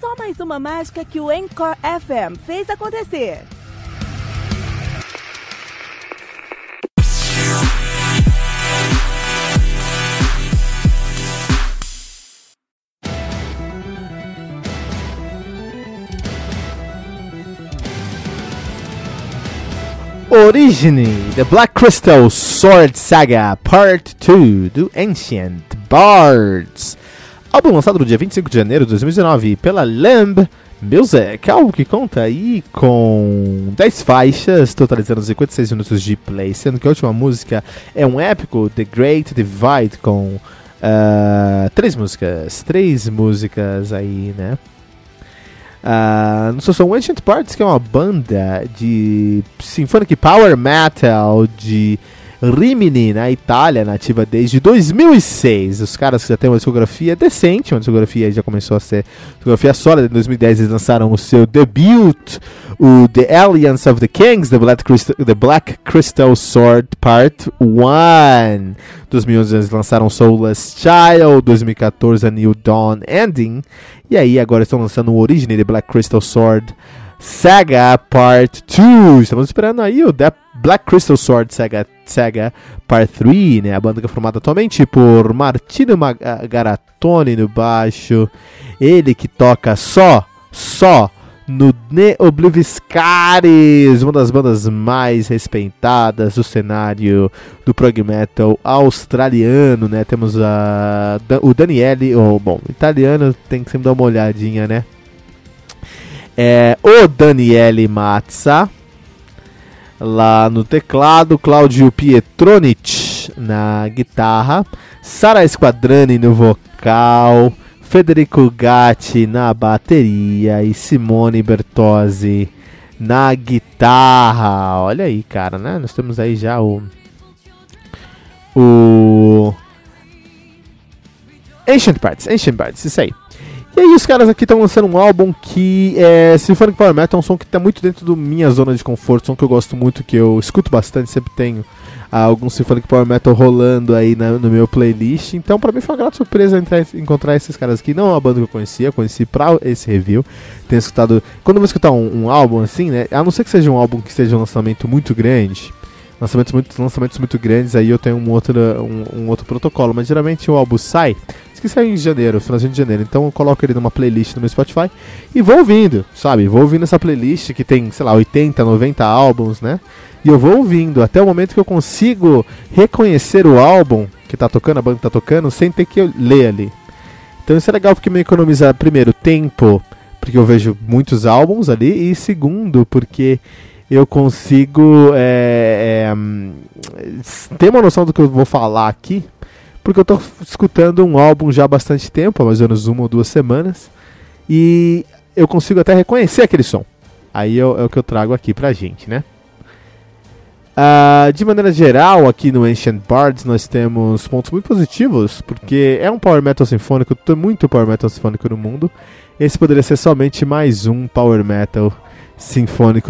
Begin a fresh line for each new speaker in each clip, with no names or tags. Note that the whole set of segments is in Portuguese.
Só mais uma mágica que o Encore FM fez acontecer.
Origine, The Black Crystal Sword Saga Part 2 do Ancient Bards. Álbum lançado no dia 25 de janeiro de 2019 pela Lamb Music, algo que conta aí com 10 faixas, totalizando 56 minutos de play, sendo que a última música é um épico The Great Divide com uh, três músicas, três músicas aí, né? Uh, no são Ancient Parts, que é uma banda de symphonic power metal de Rimini, na Itália, nativa desde 2006. Os caras já têm uma discografia decente, uma discografia já começou a ser discografia sólida. Em 2010 eles lançaram o seu debut, o The Alliance of the Kings, The Black Crystal, the Black Crystal Sword Part 1. 2011 eles lançaram Soulless Child, 2014 a New Dawn Ending, e aí agora estão lançando o Origin The Black Crystal Sword Saga Part 2. Estamos esperando aí o The Black Crystal Sword Saga, Saga Part 3, né? A banda que é formada atualmente por Martino Garatoni no baixo, ele que toca só, só no Ne Obliviscaris, uma das bandas mais respeitadas do cenário do prog metal australiano, né? Temos a, o Daniele, ou bom, italiano tem que sempre dar uma olhadinha, né? É, o Daniele Mazza lá no teclado, Claudio Pietronic na guitarra, Sara Squadrani no vocal, Federico Gatti na bateria e Simone Bertozzi na guitarra. Olha aí, cara, né? Nós temos aí já o o Ancient Parts, Ancient Parts, isso aí. E aí os caras aqui estão lançando um álbum que é Symphonic Power Metal, é um som que está muito dentro da minha zona de conforto, som que eu gosto muito, que eu escuto bastante, sempre tenho algum Symphonic Power Metal rolando aí na, no meu playlist. Então, pra mim foi uma grata surpresa entrar, encontrar esses caras aqui. Não é uma banda que eu conhecia, conheci pra esse review. Tenho escutado. Quando eu vou escutar um, um, álbum assim, né? A não ser que seja um álbum que seja um lançamento muito grande. Lançamentos muito, lançamentos muito grandes, aí eu tenho um outro, um, um outro protocolo. Mas geralmente o álbum sai que sai em janeiro, finalzinho de janeiro. Então eu coloco ele numa playlist no meu Spotify e vou ouvindo, sabe? Vou ouvindo essa playlist que tem, sei lá, 80, 90 álbuns, né? E eu vou ouvindo até o momento que eu consigo reconhecer o álbum que tá tocando, a banda que tá tocando, sem ter que ler ali. Então isso é legal porque me economiza, primeiro, tempo, porque eu vejo muitos álbuns ali, e segundo, porque eu consigo é, é, ter uma noção do que eu vou falar aqui, porque eu estou escutando um álbum já há bastante tempo, há mais ou menos uma ou duas semanas, e eu consigo até reconhecer aquele som. Aí é, é o que eu trago aqui pra gente, né? Uh, de maneira geral, aqui no Ancient Bards nós temos pontos muito positivos, porque é um power metal sinfônico, tem muito power metal sinfônico no mundo. Esse poderia ser somente mais um power metal sinfônico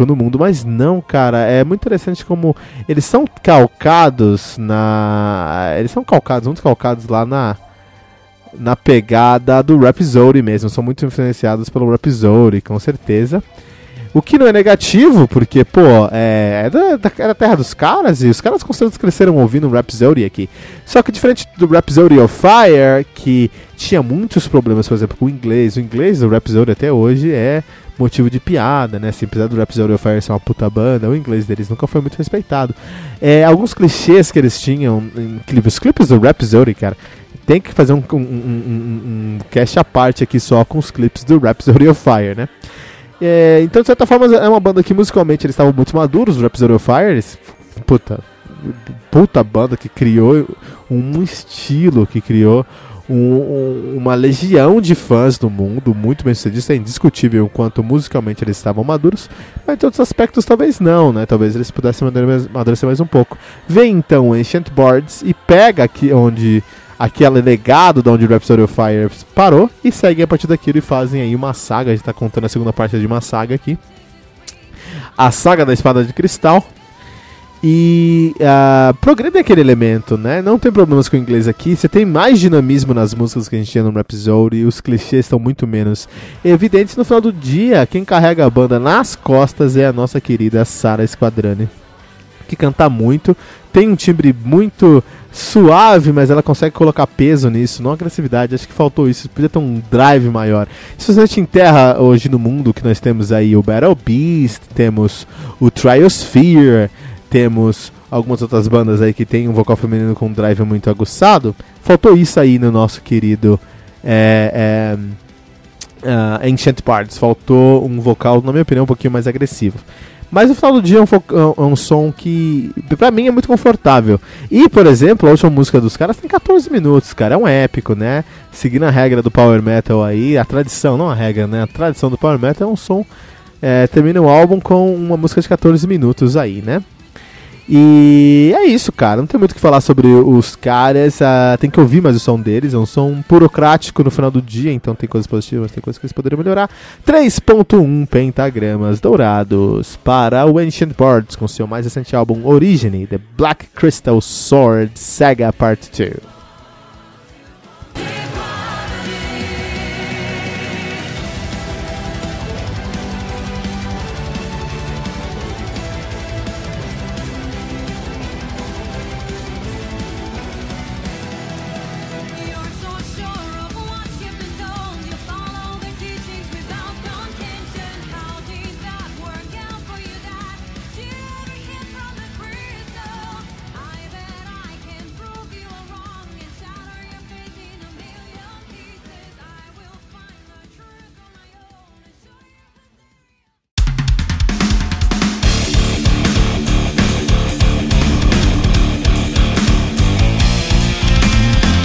no mundo, mas não, cara, é muito interessante como eles são calcados na, eles são calcados, muito calcados lá na na pegada do Rhapsody mesmo, são muito influenciados pelo Rhapsody, com certeza. O que não é negativo, porque, pô, é, é da, é da terra dos caras e os caras com certeza cresceram ouvindo Rhapsody aqui. Só que diferente do Rhapsody of Fire, que tinha muitos problemas, por exemplo, com o inglês. O inglês do Rhapsody até hoje é motivo de piada, né? Se apesar do Rhapsody of Fire ser uma puta banda, o inglês deles nunca foi muito respeitado. É, alguns clichês que eles tinham em clipes, os clipes do Rhapsody, cara, tem que fazer um, um, um, um, cast à parte aqui só com os clipes do Rhapsody of Fire, né? É, então, de certa forma, é uma banda que musicalmente eles estavam muito maduros, o Rhapsody of Fire. Eles, puta, puta banda que criou um estilo, que criou um, um, uma legião de fãs no mundo, muito bem sucedido. É indiscutível quanto musicalmente eles estavam maduros, mas em outros aspectos talvez não, né? Talvez eles pudessem amadurecer mais um pouco. Vem então Ancient Boards e pega aqui onde aquele legado de onde o Rhapsody of Fire parou e seguem a partir daquilo e fazem aí uma saga. A gente tá contando a segunda parte de uma saga aqui. A saga da Espada de Cristal. E uh, progride aquele elemento, né? Não tem problemas com o inglês aqui. Você tem mais dinamismo nas músicas que a gente tinha no Rhapsody. E os clichês estão muito menos evidentes. No final do dia, quem carrega a banda nas costas é a nossa querida Sarah Squadrani. Que canta muito, tem um timbre muito suave, mas ela consegue colocar peso nisso, não agressividade. Acho que faltou isso, podia ter um drive maior. Se a gente enterra hoje no mundo que nós temos aí o Battle Beast, temos o Triosphere, temos algumas outras bandas aí que tem um vocal feminino com um drive muito aguçado, faltou isso aí no nosso querido é, é, uh, Ancient Parts. Faltou um vocal, na minha opinião, um pouquinho mais agressivo. Mas no final do dia é um, é um som que, pra mim, é muito confortável. E, por exemplo, a última música dos caras tem 14 minutos, cara. É um épico, né? Seguindo a regra do Power Metal aí, a tradição, não a regra, né? A tradição do Power Metal é um som. É, termina o álbum com uma música de 14 minutos aí, né? E é isso, cara. Não tem muito o que falar sobre os caras. Uh, tem que ouvir mais o som deles. É um som burocrático no final do dia, então tem coisas positivas, tem coisas que eles poderiam melhorar. 3.1 pentagramas dourados para o Ancient Boards com seu mais recente álbum Origine, The Black Crystal Sword Saga Part 2.